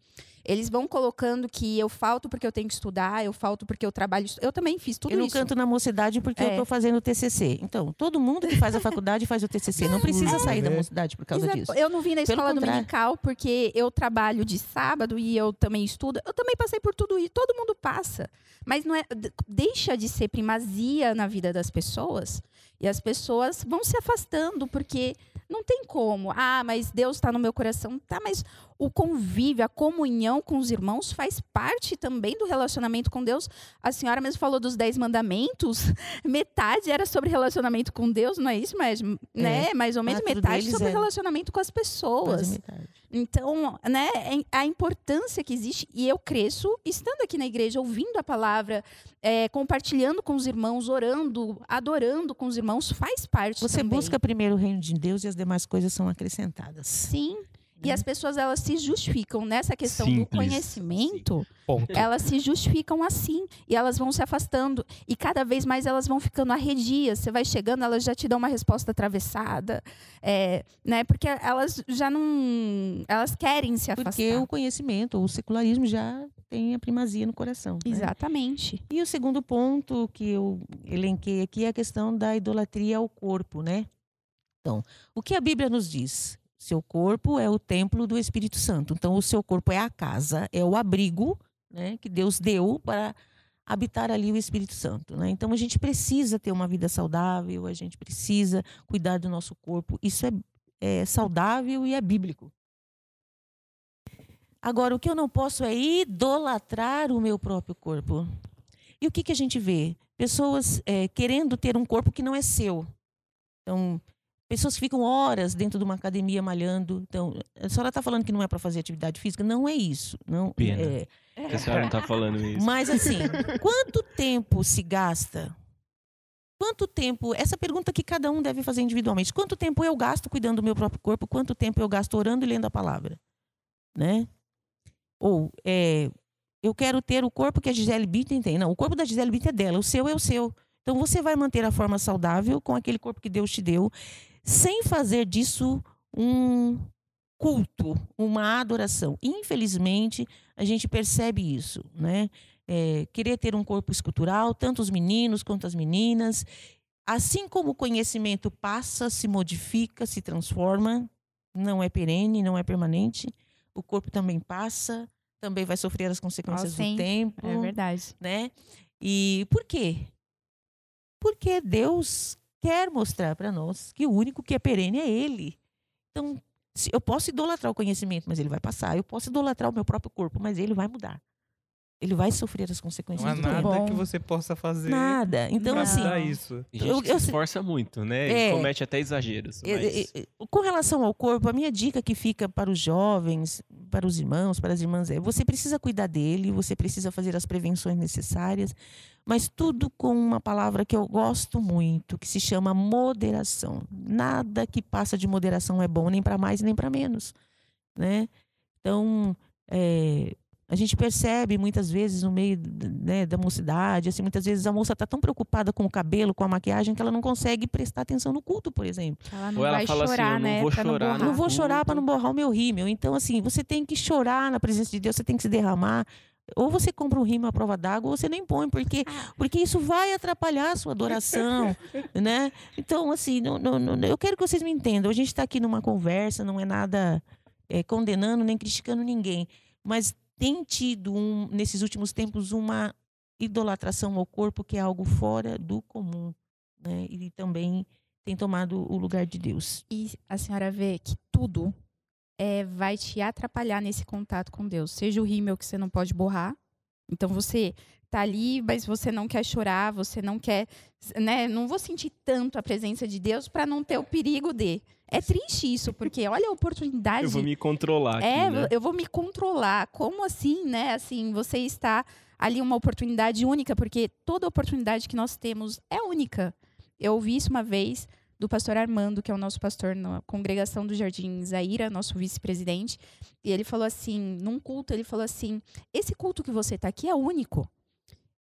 S2: Eles vão colocando que eu falto porque eu tenho que estudar, eu falto porque eu trabalho. Eu também fiz tudo
S4: isso.
S2: Eu
S4: não canto na mocidade porque é. eu estou fazendo o TCC. Então, todo mundo que faz a faculdade faz o TCC. Não precisa é. sair da mocidade por causa Exato. disso.
S2: Eu não vim na escola dominical porque eu trabalho de sábado e eu também estudo. Eu também passei por tudo isso. Todo mundo passa. Mas não é, deixa de ser primazia na vida das pessoas. E as pessoas vão se afastando porque não tem como. Ah, mas Deus está no meu coração. Tá, mas o convívio, a comunhão com os irmãos faz parte também do relacionamento com Deus. A senhora mesmo falou dos dez mandamentos. Metade era sobre relacionamento com Deus, não é isso? Mas, é, né? Mais ou menos metade sobre é. relacionamento com as pessoas. Então, né, é a importância que existe, e eu cresço estando aqui na igreja, ouvindo a palavra, é, compartilhando com os irmãos, orando, adorando com os irmãos, faz parte
S4: Você
S2: também.
S4: busca primeiro o reino de Deus e as demais coisas são acrescentadas.
S2: Sim. E as pessoas elas se justificam nessa questão Simples. do conhecimento. Elas se justificam assim e elas vão se afastando e cada vez mais elas vão ficando arredias. Você vai chegando, elas já te dão uma resposta atravessada, é, né? Porque elas já não, elas querem se afastar.
S4: Porque o conhecimento, o secularismo já tem a primazia no coração.
S2: Né? Exatamente.
S4: E o segundo ponto que eu elenquei aqui é a questão da idolatria ao corpo, né? Então, o que a Bíblia nos diz? Seu corpo é o templo do Espírito Santo. Então, o seu corpo é a casa, é o abrigo né, que Deus deu para habitar ali o Espírito Santo. Né? Então, a gente precisa ter uma vida saudável, a gente precisa cuidar do nosso corpo. Isso é, é saudável e é bíblico. Agora, o que eu não posso é idolatrar o meu próprio corpo. E o que, que a gente vê? Pessoas é, querendo ter um corpo que não é seu. Então, Pessoas que ficam horas dentro de uma academia malhando. Então, a senhora está falando que não é para fazer atividade física? Não é isso. Não,
S1: Pena. É... Que a senhora não está falando isso.
S4: Mas, assim, quanto tempo se gasta? Quanto tempo? Essa pergunta que cada um deve fazer individualmente. Quanto tempo eu gasto cuidando do meu próprio corpo? Quanto tempo eu gasto orando e lendo a palavra? Né? Ou, é, eu quero ter o corpo que a Gisele Bündchen tem. Não, o corpo da Gisele Bündchen é dela, o seu é o seu. Então você vai manter a forma saudável com aquele corpo que Deus te deu sem fazer disso um culto, uma adoração. Infelizmente, a gente percebe isso, né? É, querer ter um corpo escultural, tanto os meninos quanto as meninas. Assim como o conhecimento passa, se modifica, se transforma, não é perene, não é permanente, o corpo também passa, também vai sofrer as consequências oh, do tempo.
S2: É verdade.
S4: Né? E por quê? Porque Deus quer mostrar para nós que o único que é perene é Ele. Então, eu posso idolatrar o conhecimento, mas ele vai passar. Eu posso idolatrar o meu próprio corpo, mas ele vai mudar. Ele vai sofrer as consequências
S3: Não há
S4: do
S3: nada
S4: tempo.
S2: bom.
S3: que você possa fazer
S4: Nada. Então,
S3: pra
S4: assim,
S3: isso.
S1: Gente
S4: Eu-
S1: que
S4: eu
S1: se esforça muito, né?
S4: É.
S1: E comete até exageros.
S4: É,
S1: mas-
S4: é, é, Com relação ao corpo, a minha dica que fica para os jovens, para os irmãos, para as irmãs é: você precisa cuidar dele, você precisa fazer as prevenções necessárias, mas tudo com uma palavra que eu gosto muito, que se chama moderação. Nada que passa de moderação é bom nem para mais nem para menos, né? Então, é, a gente percebe muitas vezes no meio né, da mocidade, assim, muitas vezes a moça está tão preocupada com o cabelo, com a maquiagem, que ela não consegue prestar atenção no culto, por exemplo.
S2: Ela não
S1: Ou ela
S2: vai
S1: fala assim,
S2: chorar,
S1: eu não
S2: né?
S1: vou
S2: pra
S1: chorar,
S2: não
S1: não
S4: vou chorar para não borrar o meu rímel. Então, assim, você tem que chorar na presença de Deus, você tem que se derramar. Ou você compra um rímel à prova d'água, ou você nem põe, porque, porque isso vai atrapalhar a sua adoração, né? Então, assim, não, não, não- eu quero que vocês me entendam. A gente está aqui numa conversa, não é nada eh, condenando nem criticando ninguém. Mas tem tido, um, nesses últimos tempos, uma idolatração ao corpo que é algo fora do comum, né? E também tem tomado o lugar de Deus.
S2: E a senhora vê que tudo é, vai te atrapalhar nesse contato com Deus. Seja o rímel que você não pode borrar. Então você tá ali, mas você não quer chorar, você não quer, né? Não vou sentir tanto a presença de Deus para não ter o perigo de. É triste isso, porque olha a oportunidade.
S1: Eu vou me controlar aqui,
S2: É,
S1: né?
S2: eu vou me controlar. Como assim, né? Assim, você está ali uma oportunidade única, porque toda oportunidade que nós temos é única. Eu ouvi isso uma vez do pastor Armando, que é o nosso pastor na congregação do Jardim Zaira, nosso vice-presidente, e ele falou assim, num culto, ele falou assim: "Esse culto que você está aqui é único.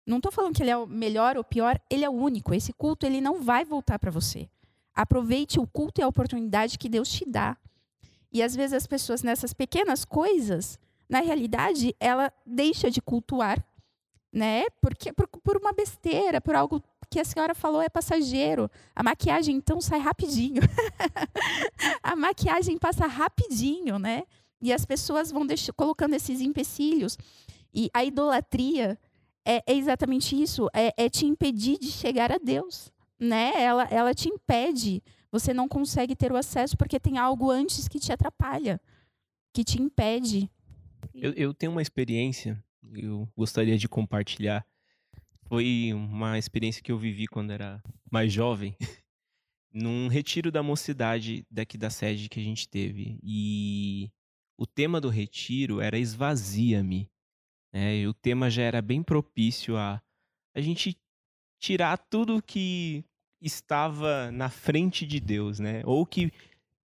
S2: Não estou falando que ele é o melhor ou pior, ele é único. Esse culto ele não vai voltar para você. Aproveite o culto e a oportunidade que Deus te dá. E às vezes as pessoas nessas pequenas coisas, na realidade, ela deixa de cultuar, né? Porque por, por uma besteira, por algo que a senhora falou é passageiro. A maquiagem então sai rapidinho. a maquiagem passa rapidinho, né? E as pessoas vão deixar, colocando esses empecilhos. E a idolatria é, é exatamente isso, é, é te impedir de chegar a Deus, né? Ela, ela te impede. Você não consegue ter o acesso porque tem algo antes que te atrapalha, que te impede.
S1: Eu, eu tenho uma experiência, eu gostaria de compartilhar. Foi uma experiência que eu vivi quando era mais jovem, num retiro da mocidade daqui da sede que a gente teve. E o tema do retiro era Esvazia-me. Né? e o tema já era bem propício a a gente tirar tudo que estava na frente de Deus, né? Ou que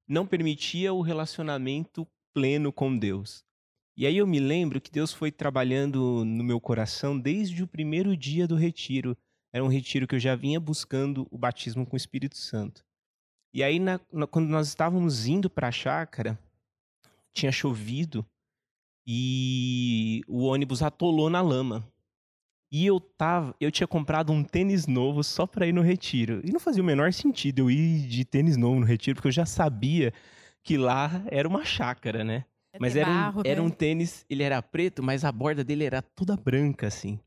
S1: não permitia o relacionamento pleno com Deus. E aí eu me lembro que Deus foi trabalhando no meu coração desde o primeiro dia do retiro. Era um retiro que eu já vinha buscando o batismo com o Espírito Santo. E aí, na- na- quando nós estávamos indo para a chácara, tinha chovido e o ônibus atolou na lama. E eu tava, eu tinha comprado um tênis novo só para ir no retiro. E não fazia o menor sentido eu ir de tênis novo no retiro, porque eu já sabia que lá era uma chácara, né? Mas
S2: ter
S1: era um,
S2: barro,
S1: era
S2: né?
S1: um tênis, ele era preto, mas a borda dele era toda branca, assim.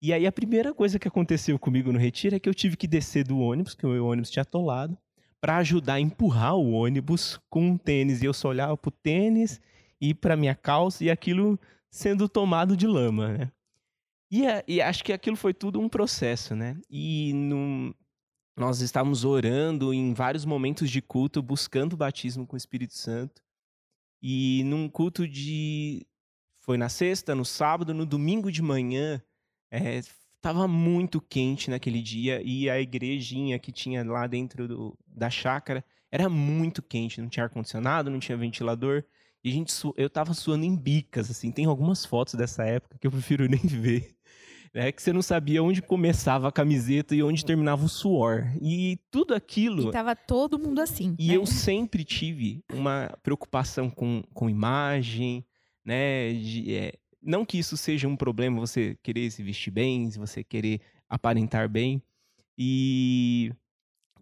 S1: E aí a primeira coisa que aconteceu comigo no retiro é que eu tive que descer do ônibus, que o meu ônibus tinha atolado, para ajudar a empurrar o ônibus com um tênis. E eu só olhava pro tênis e para minha calça e aquilo sendo tomado de lama, né? E, e acho que aquilo foi tudo um processo, né? E nós estávamos orando em vários momentos de culto, buscando o batismo com o Espírito Santo. E num culto de. Foi na sexta, no sábado, no domingo de manhã. É, tava muito quente naquele dia e a igrejinha que tinha lá dentro do- da chácara era muito quente. Não tinha ar-condicionado, não tinha ventilador. E a gente, eu tava suando em bicas, assim. Tem algumas fotos dessa época que eu prefiro nem ver. É que você não sabia onde começava a camiseta e onde terminava o suor. E tudo aquilo.
S2: E tava todo mundo assim.
S1: E
S2: né?
S1: eu sempre tive uma preocupação com, com imagem, né? de, é, não que isso seja um problema, você querer se vestir bem, se você querer aparentar bem. E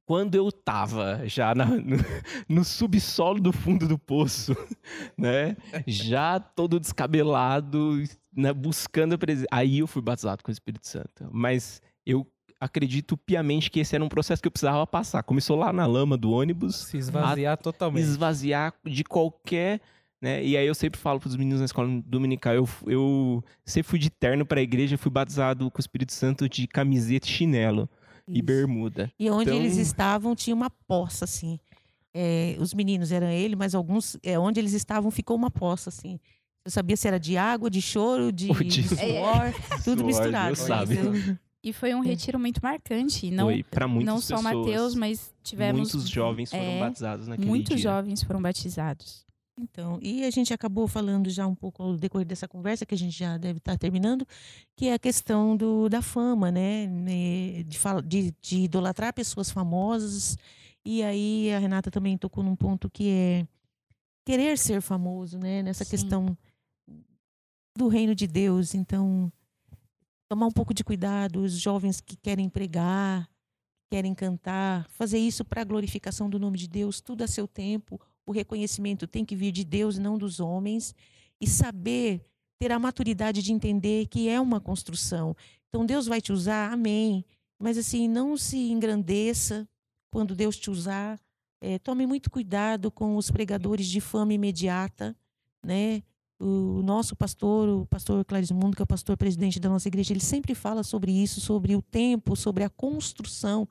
S1: quando eu tava já na- no, no subsolo do fundo do poço, né? Já todo descabelado, né? buscando a presença. Aí eu fui batizado com o Espírito Santo. Mas eu acredito piamente que esse era um processo que eu precisava passar. Começou lá na lama do ônibus,
S3: Se esvaziar totalmente.
S1: esvaziar de qualquer né? E aí eu sempre falo pros meninos na escola dominical, eu, eu sempre fui de terno pra igreja, fui batizado com o Espírito Santo de camiseta e chinelo e bermuda.
S4: E onde
S1: Então-
S4: eles estavam tinha uma poça, assim. É, os meninos eram ele, mas alguns, é, onde eles estavam ficou uma poça, assim. Eu sabia se era de água, de choro, de,
S1: de-
S4: de suor, tudo
S1: Suor,
S4: misturado.
S1: Deus sabe.
S2: E foi um retiro muito marcante. Não,
S1: Foi pra muitas
S2: não só
S1: pessoas.
S2: Mateus, mas tivemos.
S1: Muitos jovens foram
S2: é,
S1: batizados naquele
S2: Muitos
S1: dia.
S2: jovens foram batizados.
S4: Então, e a gente acabou falando já um pouco ao decorrer dessa conversa, que a gente já deve estar terminando, que é a questão do, da fama, né? né, De, de, de idolatrar pessoas famosas. E aí a Renata também tocou num ponto que é querer ser famoso, né? Nessa
S2: Sim.
S4: questão do reino de Deus. Então, tomar um pouco de cuidado, os jovens que querem pregar, querem cantar, fazer isso para a glorificação do nome de Deus, tudo a seu tempo. O reconhecimento tem que vir de Deus e não dos homens. E saber, ter a maturidade de entender que é uma construção. Então, Deus vai te usar, amém. Mas, assim, não se engrandeça quando Deus te usar. É, tome muito cuidado com os pregadores de fama imediata, né? O nosso pastor, o pastor Clarismundo, que é o pastor presidente da nossa igreja, ele sempre fala sobre isso, sobre o tempo, sobre a construção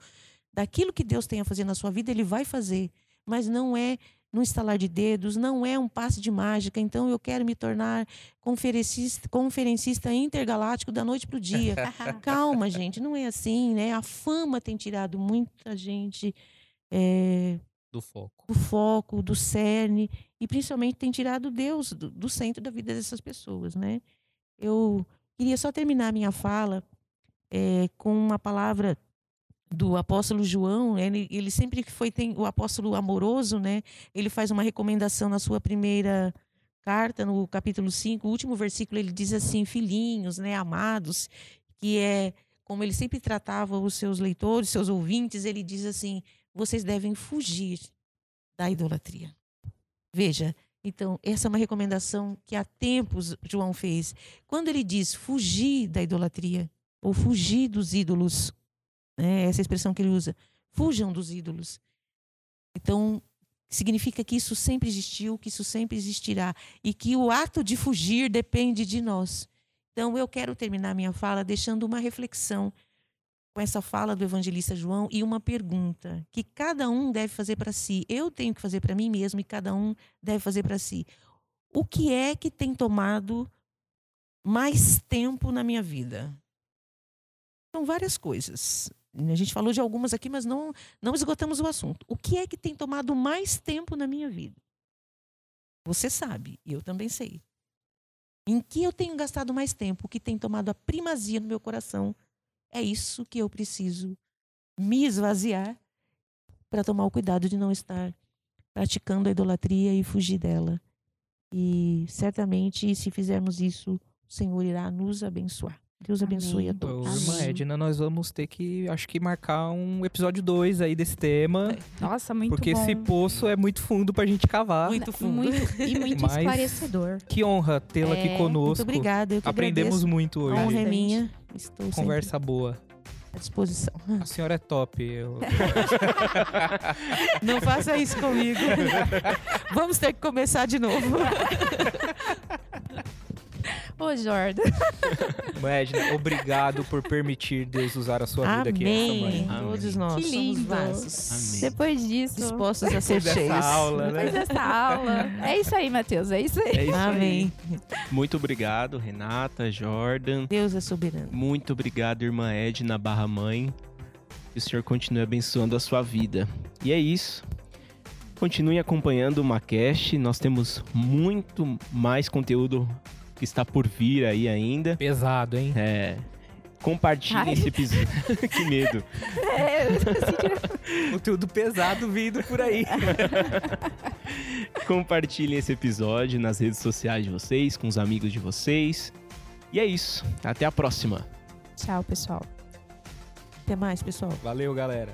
S4: daquilo que Deus tem a fazer na sua vida, ele vai fazer, mas não é no instalar de dedos, não é um passe de mágica. Então eu quero me tornar conferencista, conferencista intergaláctico da noite para o dia. Calma, gente, não é assim, né? A fama tem tirado muita gente é,
S3: Do foco.
S4: do foco, do cerne, e principalmente tem tirado Deus do, do centro da vida dessas pessoas, né? Eu queria só terminar a minha fala eh, com uma palavra do apóstolo João, ele, ele sempre que foi tem, o apóstolo amoroso, né? Ele faz uma recomendação na sua primeira carta, no capítulo 5, o último versículo, ele diz assim: filhinhos, né, amados, que é como ele sempre tratava os seus leitores, seus ouvintes, ele diz assim: vocês devem fugir da idolatria. Veja, então, essa é uma recomendação que há tempos João fez. Quando ele diz fugir da idolatria, ou fugir dos ídolos, né, essa expressão que ele usa, fujam dos ídolos. Então, significa que isso sempre existiu, que isso sempre existirá, e que o ato de fugir depende de nós. Então, eu quero terminar minha fala deixando uma reflexão com essa fala do evangelista João e uma pergunta que cada um deve fazer para si. Eu tenho que fazer para mim mesmo e cada um deve fazer para si. O que é que tem tomado mais tempo na minha vida? São várias coisas. A gente falou de algumas aqui, mas não, não esgotamos o assunto. O que é que tem tomado mais tempo na minha vida? Você sabe, eu também sei. Em que eu tenho gastado mais tempo, o que tem tomado a primazia no meu coração, é isso que eu preciso me esvaziar para tomar o cuidado de não estar praticando a idolatria e fugir dela. E certamente, se fizermos isso, o Senhor irá nos abençoar. Deus abençoe a
S2: Amém.
S3: Ô,
S4: todos.
S3: irmã. Edna, nós vamos ter que, acho que, marcar um episódio 2 aí desse tema.
S2: Nossa, muito
S3: porque
S2: bom.
S3: esse poço é muito fundo pra gente cavar.
S4: Muito fundo.
S2: Muito- e muito
S3: Mas-
S2: esclarecedor.
S3: Que honra tê-la
S2: É,
S3: aqui conosco.
S4: Muito obrigada. Eu que
S3: Aprendemos
S4: agradeço.
S3: muito
S4: A
S3: hoje.
S4: honra é minha. Estou
S3: Conversa boa.
S4: à disposição.
S3: A senhora é top. Eu...
S4: Não faça isso comigo. Vamos ter que começar de novo.
S2: Ô, Jordan.
S3: Edna, obrigado por permitir Deus usar a sua vida aqui nessa
S4: Amém.
S3: manhã.
S1: Amém.
S4: Todos nós
S2: Que
S4: somos
S2: lindo.
S4: vasos.
S1: Amém.
S2: Depois disso.
S4: Dispostos a ser
S3: Depois dessa
S4: cheios.
S3: aula,
S2: Depois
S3: né?
S2: dessa aula. É isso aí, Matheus. É isso aí.
S1: É isso
S4: Amém.
S1: aí. Muito obrigado, Renata, Jordan.
S4: Deus é soberano.
S1: Muito obrigado, irmã Edna Barra Mãe. Que o Senhor continue abençoando a sua vida. E é isso. Continue acompanhando o Macast. Nós temos muito mais conteúdo está por vir aí ainda.
S3: Pesado, hein?
S1: É. Compartilhe
S2: Ai.
S1: esse episódio. que medo.
S2: É, eu senti-
S3: Conteúdo pesado vindo por aí.
S1: Compartilhem esse episódio nas redes sociais de vocês, com os amigos de vocês. E é isso. Até a próxima.
S2: Tchau, pessoal.
S4: Até mais, pessoal.
S3: Valeu, galera.